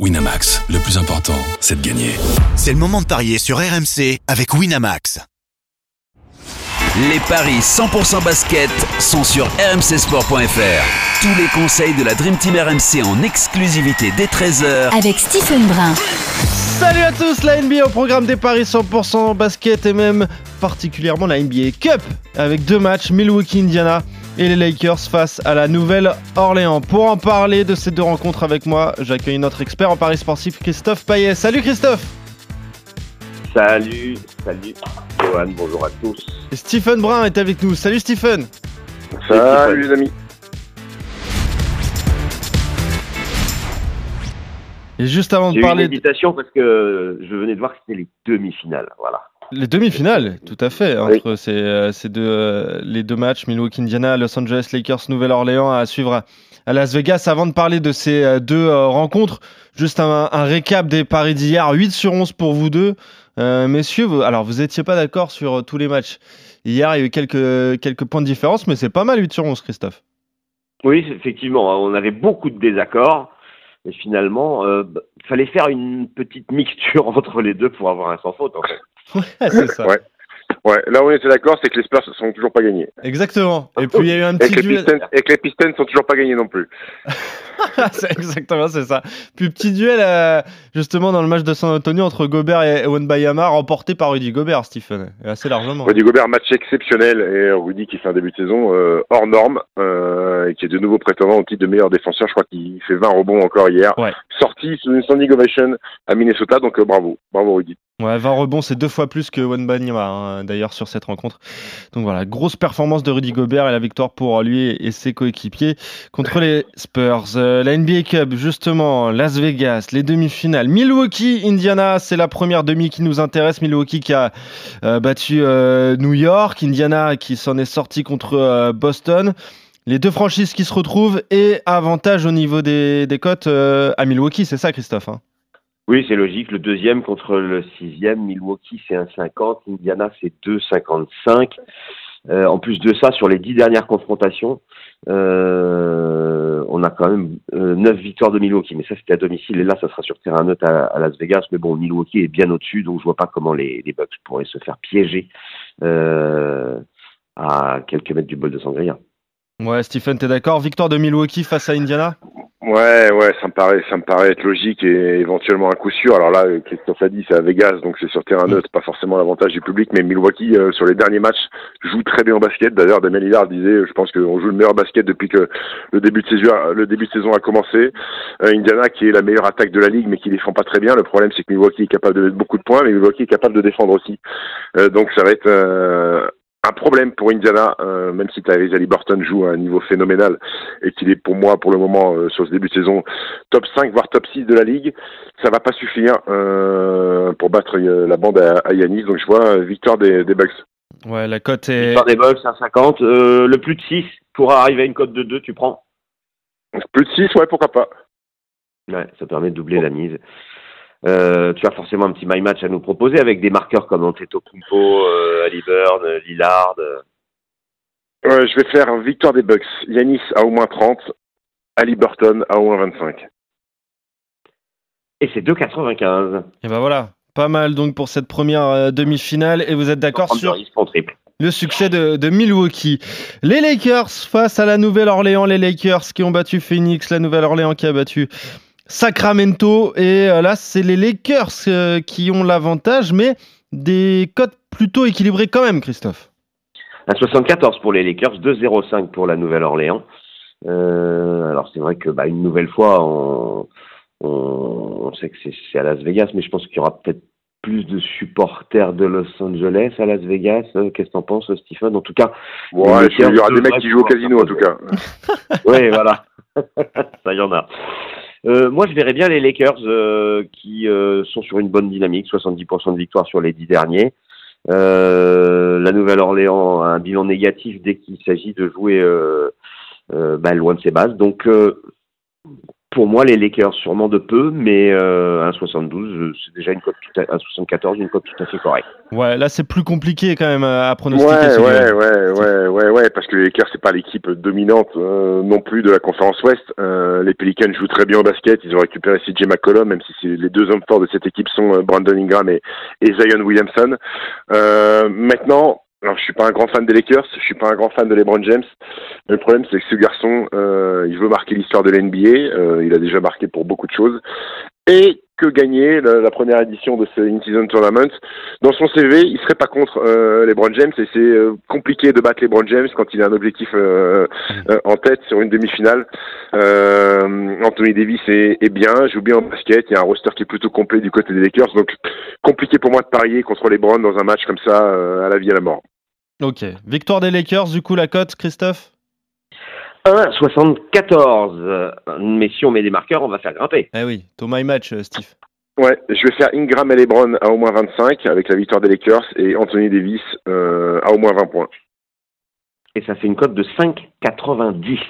Winamax, le plus important, c'est de gagner. C'est le moment de parier sur RMC avec Winamax. Les paris 100% basket sont sur rmcsport.fr. Tous les conseils de la Dream Team RMC en exclusivité dès 13h avec Stephen Brun. Salut à tous, la NBA au programme des paris 100% basket et même particulièrement la NBA Cup avec deux matchs Milwaukee Indiana et les Lakers face à la Nouvelle-Orléans. Pour en parler de ces deux rencontres avec moi, j'accueille notre expert en paris sportif Christophe Payet. Salut Christophe Salut, salut Johan, bonjour à tous. Et Stephen Brun est avec nous. Salut Stephen Salut les amis Et juste avant de J'ai parler... une hésitation parce que je venais de voir que c'était les demi-finales, voilà. Les demi-finales, tout à fait, entre ces, euh, ces deux, euh, les deux matchs, Milwaukee-Indiana, Los Angeles Lakers, Nouvelle-Orléans, à suivre à, Las Vegas. Avant de parler de ces euh, deux rencontres, juste un, un récap des paris d'hier, 8 sur 11 pour vous deux. Euh, messieurs, vous, alors vous n'étiez pas d'accord sur tous les matchs. Hier, il y a eu quelques, quelques points de différence, mais c'est pas mal 8 sur 11, Christophe. Oui, effectivement, hein, on avait beaucoup de désaccords. Et finalement, euh, bah, fallait faire une petite mixture entre les deux pour avoir un sans faute, en fait. C'est ça. Ouais, là où on était d'accord, c'est que les Spurs ne sont toujours pas gagnés. Exactement. Et puis il y a eu un Et petit que, duel. Pistons, et que les Pistons sont toujours pas gagnés non plus. c'est exactement, c'est ça. Puis petit duel euh, justement dans le match de San Antonio entre Gobert et Wembayama, remporté par Rudy Gobert, Stephen, et assez largement. Rudy Gobert, match exceptionnel, et Rudy qui fait un début de saison euh, hors norme, euh, et qui est de nouveau prétendant au titre de meilleur défenseur. Je crois qu'il fait 20 rebonds encore hier. Ouais. Sorti sous une standing ovation à Minnesota, donc euh, bravo. Bravo Rudy. Ouais, 20 rebonds, c'est deux fois plus que Wembanyama hein, d'ailleurs sur cette rencontre. Donc voilà, grosse performance de Rudy Gobert et la victoire pour lui et ses coéquipiers contre les Spurs. Euh, la NBA Cup, justement, Las Vegas, les demi-finales. Milwaukee, Indiana, c'est la première demi qui nous intéresse. Milwaukee qui a euh, battu euh, New York, Indiana qui s'en est sorti contre Boston. Les deux franchises qui se retrouvent et avantage au niveau des, cotes à Milwaukee, c'est ça Christophe hein? Oui, c'est logique. Le deuxième contre le sixième, Milwaukee, c'est 1,50. Indiana, c'est 2,55. Euh, en plus de ça, sur les dix dernières confrontations, euh, on a quand même euh, 9 victoires de Milwaukee. Mais ça, c'était à domicile. Et là, ça sera sur terrain neutre à, à Las Vegas. Mais bon, Milwaukee est bien au-dessus, donc je vois pas comment les, les Bucks pourraient se faire piéger euh, à quelques mètres du bol de Sangria. Ouais, Stephen, t'es d'accord? Victoire de Milwaukee face à Indiana? Ouais, ouais, ça me paraît, ça me paraît être logique et éventuellement un coup sûr. Alors là, Christophe a dit, c'est à Vegas, donc c'est sur terrain neutre, pas forcément l'avantage du public, mais Milwaukee euh, sur les derniers matchs joue très bien au basket. D'ailleurs, Damien Lillard disait, je pense qu'on joue le meilleur basket depuis que le début de saison, le début de saison a commencé. Euh, Indiana, qui est la meilleure attaque de la ligue, mais qui défend pas très bien. Le problème, c'est que Milwaukee est capable de mettre beaucoup de points, mais Milwaukee est capable de défendre aussi. Euh, donc ça va être euh, problème pour Indiana, euh, même si Tyrese Haliburton joue à un niveau phénoménal et qu'il est pour moi pour le moment euh, sur ce début de saison top 5 voire top 6 de la ligue, ça va pas suffire euh, pour battre euh, la bande à, à Yanis. Donc je vois victoire des, des Bucks. Ouais, la cote est. Victoire des Bucks, 1,50. Euh, le plus de 6 pour arriver à une cote de 2, tu prends? Plus de 6, ouais, pourquoi pas. Ouais, ça permet de doubler la mise. Euh, tu as forcément un petit my match à nous proposer avec des marqueurs comme Antetokounmpo, euh, Halliburton, euh, Lillard. euh. Je vais faire victoire des Bucks. Yanis à au moins 30, Haliburton à au moins 25. Et c'est 2,95. Et ben voilà, pas mal donc pour cette première euh, demi-finale. Et vous êtes d'accord sur le succès de, de Milwaukee. Les Lakers face à la Nouvelle-Orléans. Les Lakers qui ont battu Phoenix, la Nouvelle-Orléans qui a battu Sacramento. Et euh, là, c'est les Lakers euh, qui ont l'avantage, mais des cotes plutôt équilibrées quand même, Christophe. 1,74 pour les Lakers, 2,05 pour la Nouvelle-Orléans. Euh, alors c'est vrai que bah, une nouvelle fois, on, on, on sait que c'est c'est à Las Vegas, mais je pense qu'il y aura peut-être plus de supporters de Los Angeles à Las Vegas. Qu'est-ce que t'en penses, Stephen? En tout cas, Ouais, Les Lakers il y aura des mecs qui jouent au casino en tout cas. oui, voilà. Ça y en a. Euh, moi, je verrais bien les Lakers euh, qui euh, sont sur une bonne dynamique, 70% de victoire sur les dix derniers. Euh, la Nouvelle-Orléans a un bilan négatif dès qu'il s'agit de jouer euh, bah, loin de ses bases. Donc, pour moi, les Lakers, sûrement de peu, mais euh, 1,72, c'est déjà une cote tout à, 1,74, une cote tout à fait correcte. Ouais, là c'est plus compliqué quand même à pronostiquer. Ouais, ouais, ouais, ouais, ouais, ouais, parce que les Lakers c'est pas l'équipe dominante euh, non plus de la conférence Ouest. Euh, les Pelicans jouent très bien au basket, ils ont récupéré CJ McCollum, même si les deux hommes forts de cette équipe sont euh, Brandon Ingram et, et Zion Williamson. maintenant, alors, je suis pas un grand fan des Lakers, je suis pas un grand fan de LeBron James. Mais le problème, c'est que ce garçon, euh, il veut marquer l'histoire de l'NBA. Euh, il a déjà marqué pour beaucoup de choses. Et que gagner la, première édition de ce In-Season Tournament? Dans son CV, il serait pas contre euh, LeBron James et c'est euh, compliqué de battre LeBron James quand il a un objectif en tête sur une demi-finale. Anthony Davis est, bien, joue bien en basket, il y a un roster qui est plutôt complet du côté des Lakers, donc compliqué pour moi de parier contre LeBron dans un match comme ça à la vie et à la mort. Ok. Victoire des Lakers, du coup, la cote, Christophe? 1,74. Mais si on met des marqueurs, on va faire grimper. Eh oui, Thomas et match, Steve. Ouais, je vais faire Ingram et Lebron à au moins 25 avec la victoire des Lakers et Anthony Davis euh, à au moins 20 points. Et ça fait une cote de 5,90.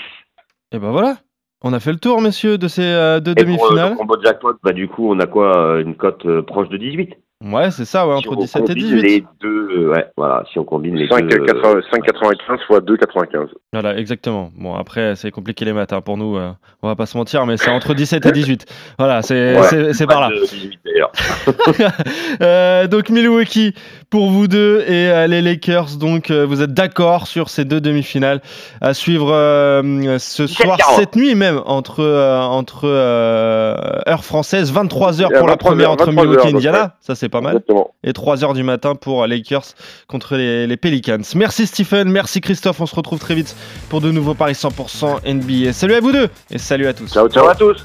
Et ben voilà, on a fait le tour, messieurs, de ces euh, deux demi-finales. Pour, combo jackpot, bah, du coup, on a quoi euh, Une cote euh, proche de 18 Ouais, c'est ça, ouais, entre 17 et 18. les deux, euh, ouais, voilà, si on combine les 5, deux. 5,95 fois 2,95. Voilà, exactement. Bon, après, c'est compliqué les maths hein, pour nous, euh, on va pas se mentir, mais c'est entre 17 et 18. Voilà, c'est ouais, c'est par là. 18 euh, donc Milwaukee pour vous deux et euh, les Lakers, donc euh, vous êtes d'accord sur ces deux demi-finales à suivre euh, ce soir, cette nuit même, entre, entre heure française, 23h pour la première entre Milwaukee et Indiana, ça c'est pas mal. Exactement. Et 3h du matin pour Lakers contre les, les, Pelicans. Merci Stephen, merci Christophe, on se retrouve très vite pour de nouveaux paris 100% NBA. Salut à vous deux et salut à tous. Ciao, ciao à tous.